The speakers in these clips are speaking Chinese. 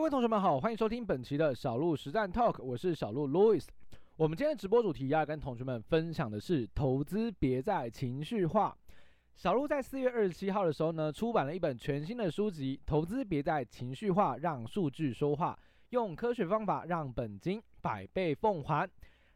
各位同学们好，欢迎收听本期的小鹿实战 Talk，我是小鹿 Louis。我们今天的直播主题要跟同学们分享的是投资别再情绪化。小鹿在四月二十七号的时候呢，出版了一本全新的书籍《投资别再情绪化，让数据说话，用科学方法让本金百倍奉还》。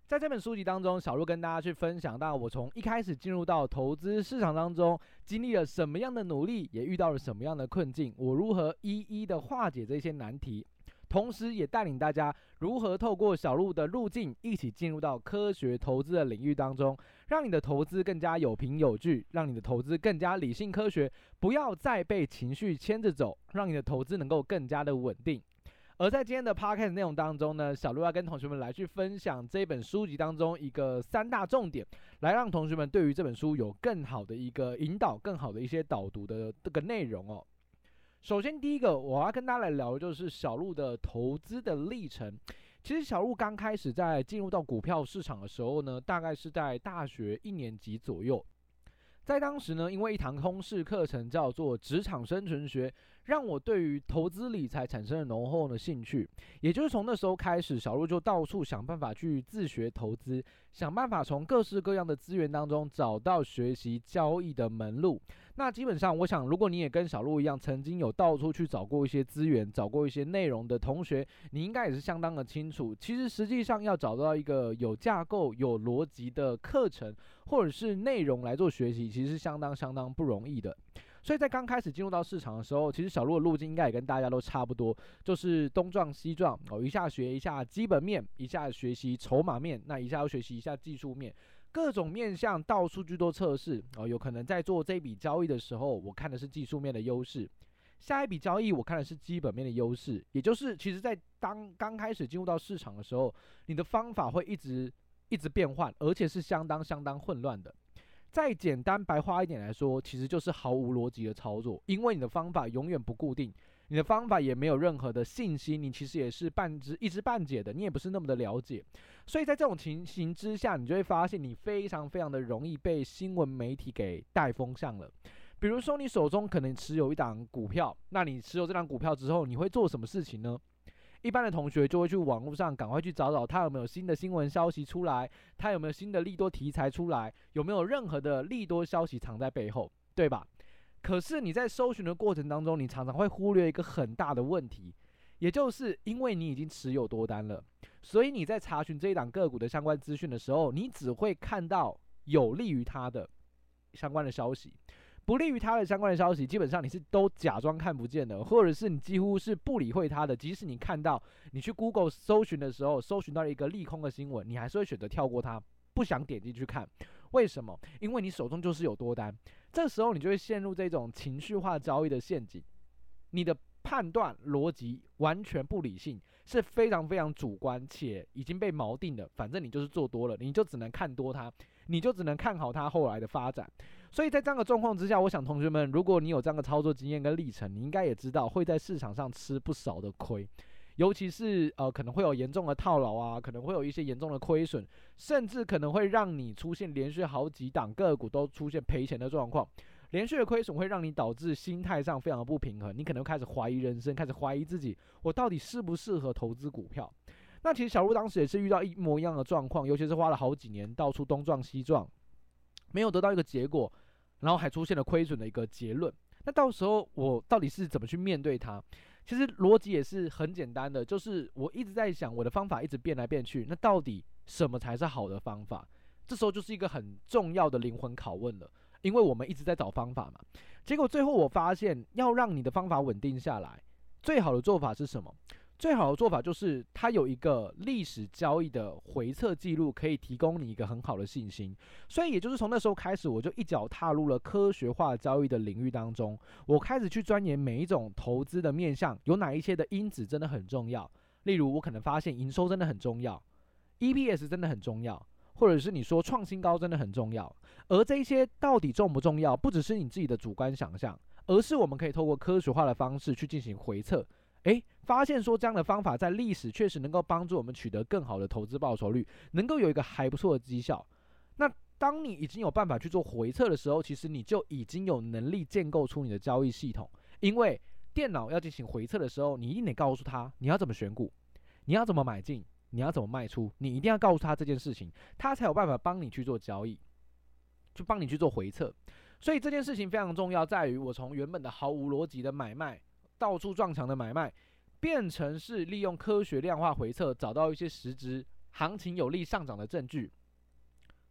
在这本书籍当中，小鹿跟大家去分享到我从一开始进入到投资市场当中，经历了什么样的努力，也遇到了什么样的困境，我如何一一的化解这些难题，同时也带领大家如何透过小鹿的路径，一起进入到科学投资的领域当中，让你的投资更加有凭有据，让你的投资更加理性科学，不要再被情绪牵着走，让你的投资能够更加的稳定。而在今天的 podcast 内容当中呢，小鹿要跟同学们来去分享这本书籍当中一个三大重点，来让同学们对于这本书有更好的一个引导，更好的一些导读的这个内容哦。首先，第一个我要跟大家来聊的就是小鹿的投资的历程。其实小鹿刚开始在进入到股票市场的时候呢，大概是在大学一年级左右。在当时呢，因为一堂通识课程叫做《职场生存学》，让我对于投资理财产生了浓厚的兴趣。也就是从那时候开始，小鹿就到处想办法去自学投资，想办法从各式各样的资源当中找到学习交易的门路。那基本上，我想，如果你也跟小鹿一样，曾经有到处去找过一些资源、找过一些内容的同学，你应该也是相当的清楚。其实，实际上要找到一个有架构、有逻辑的课程或者是内容来做学习，其实是相当相当不容易的。所以在刚开始进入到市场的时候，其实小鹿的路径应该也跟大家都差不多，就是东撞西撞哦，一下学一下基本面，一下学习筹码面，那一下要学习一下技术面。各种面向到数据多测试哦，有可能在做这笔交易的时候，我看的是技术面的优势；下一笔交易我看的是基本面的优势。也就是，其实，在当刚开始进入到市场的时候，你的方法会一直一直变换，而且是相当相当混乱的。再简单白话一点来说，其实就是毫无逻辑的操作，因为你的方法永远不固定。你的方法也没有任何的信息，你其实也是半知一知半解的，你也不是那么的了解，所以在这种情形之下，你就会发现你非常非常的容易被新闻媒体给带风向了。比如说，你手中可能持有一档股票，那你持有这档股票之后，你会做什么事情呢？一般的同学就会去网络上赶快去找找，他有没有新的新闻消息出来，他有没有新的利多题材出来，有没有任何的利多消息藏在背后，对吧？可是你在搜寻的过程当中，你常常会忽略一个很大的问题，也就是因为你已经持有多单了，所以你在查询这一档个股的相关资讯的时候，你只会看到有利于它的相关的消息，不利于它的相关的消息，基本上你是都假装看不见的，或者是你几乎是不理会它的。即使你看到，你去 Google 搜寻的时候，搜寻到了一个利空的新闻，你还是会选择跳过它，不想点进去看。为什么？因为你手中就是有多单，这时候你就会陷入这种情绪化交易的陷阱，你的判断逻辑完全不理性，是非常非常主观且已经被锚定的。反正你就是做多了，你就只能看多它，你就只能看好它后来的发展。所以在这样的状况之下，我想同学们，如果你有这样的操作经验跟历程，你应该也知道会在市场上吃不少的亏。尤其是呃，可能会有严重的套牢啊，可能会有一些严重的亏损，甚至可能会让你出现连续好几档个股都出现赔钱的状况。连续的亏损会让你导致心态上非常的不平衡，你可能开始怀疑人生，开始怀疑自己，我到底适不适合投资股票？那其实小鹿当时也是遇到一模一样的状况，尤其是花了好几年到处东撞西撞，没有得到一个结果，然后还出现了亏损的一个结论。那到时候我到底是怎么去面对它？其实逻辑也是很简单的，就是我一直在想，我的方法一直变来变去，那到底什么才是好的方法？这时候就是一个很重要的灵魂拷问了，因为我们一直在找方法嘛。结果最后我发现，要让你的方法稳定下来，最好的做法是什么？最好的做法就是，它有一个历史交易的回测记录，可以提供你一个很好的信心。所以，也就是从那时候开始，我就一脚踏入了科学化交易的领域当中。我开始去钻研每一种投资的面向，有哪一些的因子真的很重要。例如，我可能发现营收真的很重要，EPS 真的很重要，或者是你说创新高真的很重要。而这些到底重不重要，不只是你自己的主观想象，而是我们可以透过科学化的方式去进行回测。诶，发现说这样的方法在历史确实能够帮助我们取得更好的投资报酬率，能够有一个还不错的绩效。那当你已经有办法去做回测的时候，其实你就已经有能力建构出你的交易系统，因为电脑要进行回测的时候，你一定得告诉他你要怎么选股，你要怎么买进，你要怎么卖出，你一定要告诉他这件事情，他才有办法帮你去做交易，就帮你去做回测。所以这件事情非常重要，在于我从原本的毫无逻辑的买卖，到处撞墙的买卖，变成是利用科学量化回测，找到一些实质行情有利上涨的证据，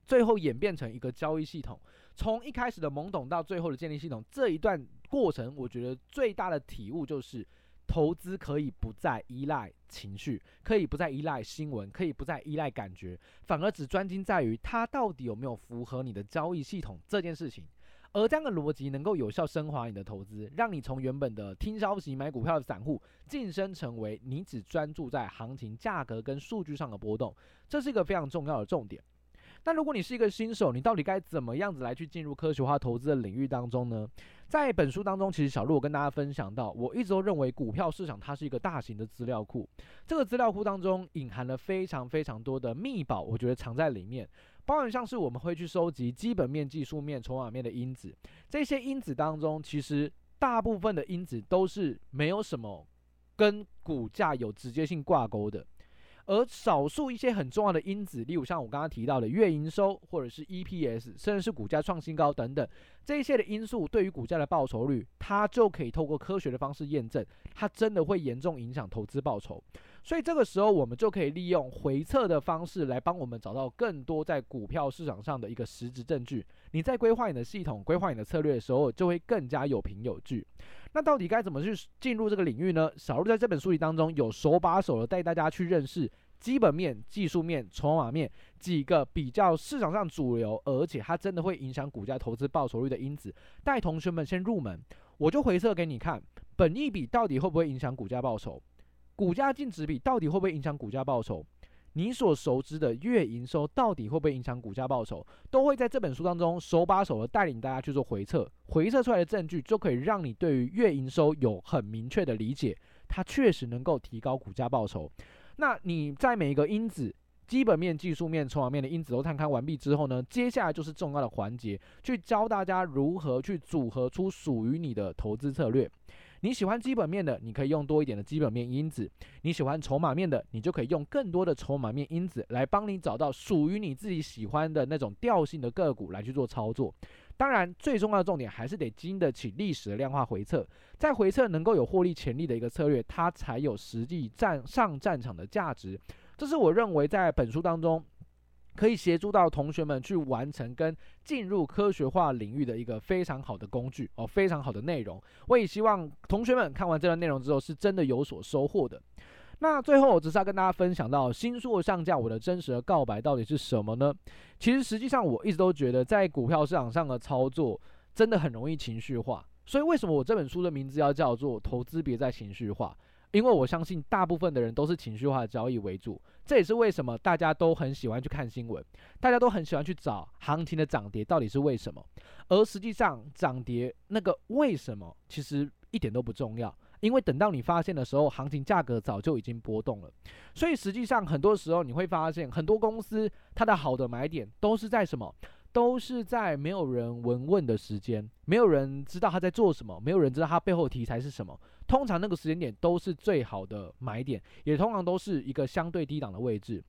最后演变成一个交易系统。从一开始的懵懂到最后的建立系统，这一段过程，我觉得最大的体悟就是，投资可以不再依赖情绪，可以不再依赖新闻，可以不再依赖感觉，反而只专精在于它到底有没有符合你的交易系统这件事情。而这样的逻辑能够有效升华你的投资，让你从原本的听消息买股票的散户晋升成为你只专注在行情价格跟数据上的波动，这是一个非常重要的重点。那如果你是一个新手，你到底该怎么样子来去进入科学化投资的领域当中呢？在本书当中，其实小鹿我跟大家分享到，我一直都认为股票市场它是一个大型的资料库，这个资料库当中隐含了非常非常多的秘宝，我觉得藏在里面。包含像是我们会去收集基本面、技术面、筹码面的因子，这些因子当中，其实大部分的因子都是没有什么跟股价有直接性挂钩的，而少数一些很重要的因子，例如像我刚刚提到的月营收，或者是 EPS，甚至是股价创新高等等，这些的因素对于股价的报酬率，它就可以透过科学的方式验证，它真的会严重影响投资报酬。所以这个时候，我们就可以利用回测的方式来帮我们找到更多在股票市场上的一个实质证据。你在规划你的系统、规划你的策略的时候，就会更加有凭有据。那到底该怎么去进入这个领域呢？小鹿在这本书里当中有手把手的带大家去认识基本面、技术面、筹码面几个比较市场上主流，而且它真的会影响股价投资报酬率的因子，带同学们先入门。我就回测给你看，本一笔到底会不会影响股价报酬？股价净值比到底会不会影响股价报酬？你所熟知的月营收到底会不会影响股价报酬？都会在这本书当中手把手的带领大家去做回测，回测出来的证据就可以让你对于月营收有很明确的理解，它确实能够提高股价报酬。那你在每一个因子、基本面、技术面、筹码面的因子都探勘完毕之后呢，接下来就是重要的环节，去教大家如何去组合出属于你的投资策略。你喜欢基本面的，你可以用多一点的基本面因子；你喜欢筹码面的，你就可以用更多的筹码面因子来帮你找到属于你自己喜欢的那种调性的个股来去做操作。当然，最重要的重点还是得经得起历史的量化回测，在回测能够有获利潜力的一个策略，它才有实际战上战场的价值。这是我认为在本书当中。可以协助到同学们去完成跟进入科学化领域的一个非常好的工具哦，非常好的内容。我也希望同学们看完这段内容之后，是真的有所收获的。那最后，我只是要跟大家分享到新书的上架，我的真实的告白到底是什么呢？其实实际上，我一直都觉得在股票市场上的操作真的很容易情绪化。所以为什么我这本书的名字要叫做《投资别再情绪化》？因为我相信大部分的人都是情绪化的交易为主，这也是为什么大家都很喜欢去看新闻，大家都很喜欢去找行情的涨跌到底是为什么，而实际上涨跌那个为什么其实一点都不重要，因为等到你发现的时候，行情价格早就已经波动了，所以实际上很多时候你会发现很多公司它的好的买点都是在什么？都是在没有人闻问的时间，没有人知道他在做什么，没有人知道他背后题材是什么。通常那个时间点都是最好的买点，也通常都是一个相对低档的位置。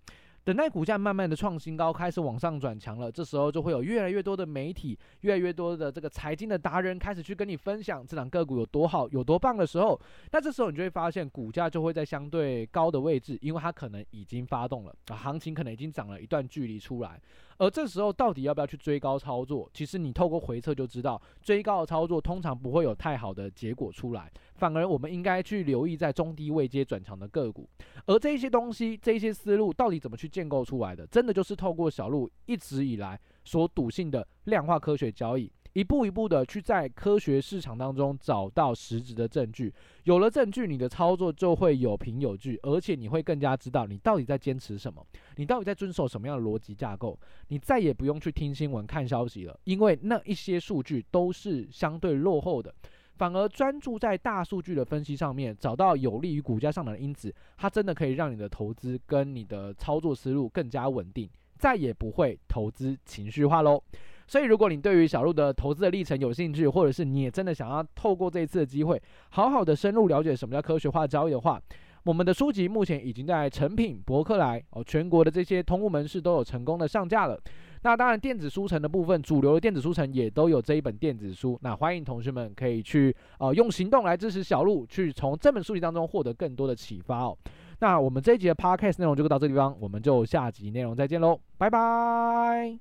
等待股价慢慢的创新高，开始往上转强了，这时候就会有越来越多的媒体，越来越多的这个财经的达人开始去跟你分享这档个股有多好，有多棒的时候，那这时候你就会发现股价就会在相对高的位置，因为它可能已经发动了啊，行情可能已经涨了一段距离出来。而这时候到底要不要去追高操作？其实你透过回测就知道，追高的操作通常不会有太好的结果出来，反而我们应该去留意在中低位阶转强的个股。而这些东西、这些思路到底怎么去建构出来的？真的就是透过小路一直以来所笃信的量化科学交易。一步一步的去在科学市场当中找到实质的证据，有了证据，你的操作就会有凭有据，而且你会更加知道你到底在坚持什么，你到底在遵守什么样的逻辑架构，你再也不用去听新闻、看消息了，因为那一些数据都是相对落后的，反而专注在大数据的分析上面，找到有利于股价上涨的因子，它真的可以让你的投资跟你的操作思路更加稳定，再也不会投资情绪化喽。所以，如果你对于小路的投资的历程有兴趣，或者是你也真的想要透过这一次的机会，好好的深入了解什么叫科学化交易的话，我们的书籍目前已经在诚品、博客来哦，全国的这些通路门市都有成功的上架了。那当然，电子书城的部分，主流的电子书城也都有这一本电子书。那欢迎同学们可以去呃用行动来支持小路，去从这本书籍当中获得更多的启发哦。那我们这一集的 Podcast 内容就到这个地方，我们就下集内容再见喽，拜拜。